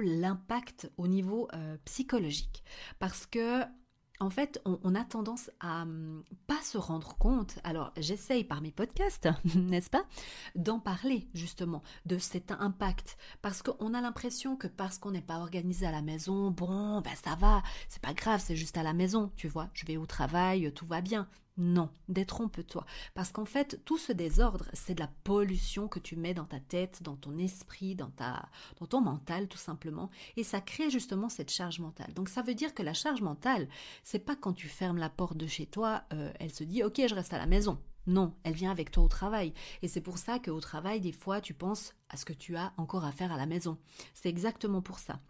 l'impact au niveau euh, psychologique. Parce que en fait, on, a tendance à hum, pas se rendre compte. Alors, j'essaye par mes podcasts, n'est-ce pas, d'en parler justement de cet impact, parce qu'on a l'impression que parce qu'on n'est pas organisé à la maison, bon, ben ça va, c'est pas grave, c'est juste à la maison, tu vois. Je vais au travail, tout va bien. Non, détrompe-toi. Parce qu'en fait, tout ce désordre, c'est de la pollution que tu mets dans ta tête, dans ton esprit, dans, ta, dans ton mental, tout simplement. Et ça crée justement cette charge mentale. Donc ça veut dire que la charge mentale, c'est pas quand tu fermes la porte de chez toi, euh, elle se dit ok, je reste à la maison. Non, elle vient avec toi au travail. Et c'est pour ça qu'au travail, des fois, tu penses à ce que tu as encore à faire à la maison. C'est exactement pour ça.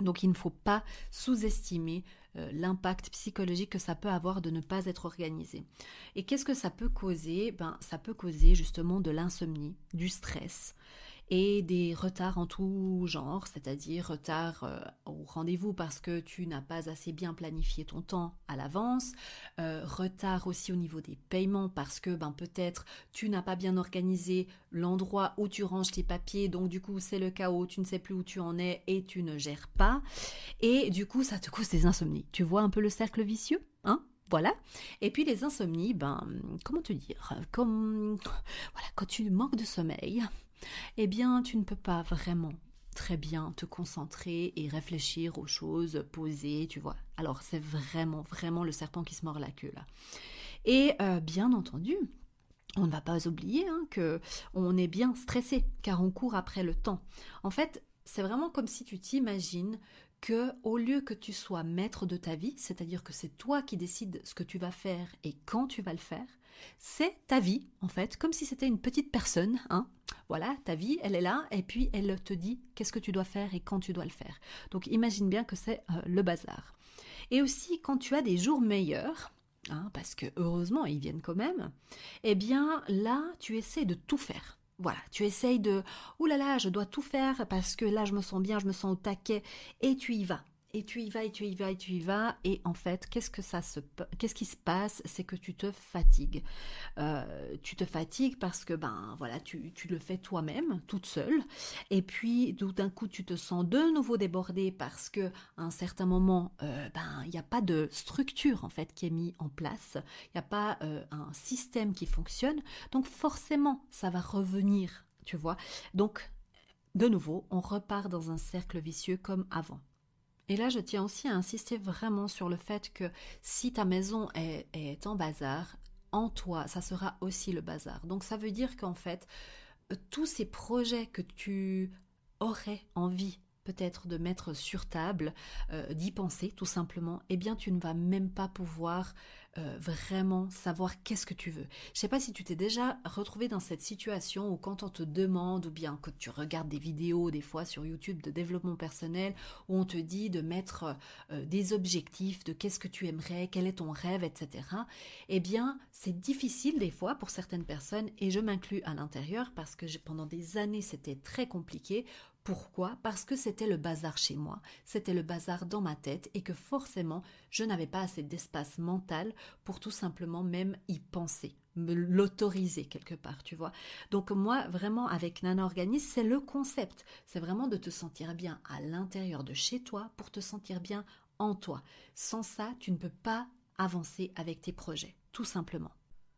Donc il ne faut pas sous-estimer l'impact psychologique que ça peut avoir de ne pas être organisé. Et qu'est-ce que ça peut causer? Ben ça peut causer justement de l'insomnie, du stress, et des retards en tout genre, c'est-à-dire retard euh, au rendez-vous parce que tu n'as pas assez bien planifié ton temps à l'avance, euh, retard aussi au niveau des paiements parce que ben peut-être tu n'as pas bien organisé l'endroit où tu ranges tes papiers, donc du coup c'est le chaos, tu ne sais plus où tu en es et tu ne gères pas, et du coup ça te cause des insomnies. Tu vois un peu le cercle vicieux, hein? Voilà. Et puis les insomnies, ben, comment te dire, comme, voilà, quand tu manques de sommeil, eh bien, tu ne peux pas vraiment très bien te concentrer et réfléchir aux choses posées, tu vois. Alors, c'est vraiment, vraiment le serpent qui se mord la queue là. Et euh, bien entendu, on ne va pas oublier hein, que on est bien stressé car on court après le temps. En fait, c'est vraiment comme si tu t'imagines que au lieu que tu sois maître de ta vie, c'est-à-dire que c'est toi qui décides ce que tu vas faire et quand tu vas le faire, c'est ta vie, en fait, comme si c'était une petite personne, hein. Voilà, ta vie, elle est là, et puis elle te dit qu'est-ce que tu dois faire et quand tu dois le faire. Donc imagine bien que c'est euh, le bazar. Et aussi, quand tu as des jours meilleurs, hein, parce que heureusement, ils viennent quand même, eh bien là, tu essaies de tout faire. Voilà, tu essayes de, ouh là là, je dois tout faire parce que là, je me sens bien, je me sens au taquet, et tu y vas et tu y vas et tu y vas et tu y vas et en fait qu'est-ce que ça se qu'est-ce qui se passe? C'est que tu te fatigues. Euh, tu te fatigues parce que ben voilà tu, tu le fais toi-même toute seule. Et puis tout d'un coup tu te sens de nouveau débordé parce que à un certain moment euh, ben il n'y a pas de structure en fait qui est mis en place. Il n'y a pas euh, un système qui fonctionne. Donc forcément ça va revenir tu vois. Donc de nouveau on repart dans un cercle vicieux comme avant et là, je tiens aussi à insister vraiment sur le fait que si ta maison est, en bazar, en toi, ça sera aussi le bazar. Donc ça veut dire qu'en fait, tous ces projets que tu aurais envie peut-être de mettre sur table, euh, d'y penser tout simplement, eh bien tu ne vas même pas pouvoir euh, vraiment savoir qu'est-ce que tu veux. Je sais pas si tu t'es déjà retrouvé dans cette situation où quand on te demande ou bien que tu regardes des vidéos des fois sur YouTube de développement personnel où on te dit de mettre euh, des objectifs de qu'est-ce que tu aimerais, quel est ton rêve, etc. Eh bien, c'est difficile des fois pour certaines personnes et je m'inclus à l'intérieur parce que pendant des années c'était très compliqué pourquoi? Parce que c'était le bazar chez moi, c'était le bazar dans ma tête et que forcément je n'avais pas assez d'espace mental pour tout simplement même y penser, me l'autoriser quelque part, tu vois. Donc moi vraiment avec Nana Organisme, c'est le concept, c'est vraiment de te sentir bien à l'intérieur de chez toi pour te sentir bien en toi. Sans ça, tu ne peux pas avancer avec tes projets, tout simplement.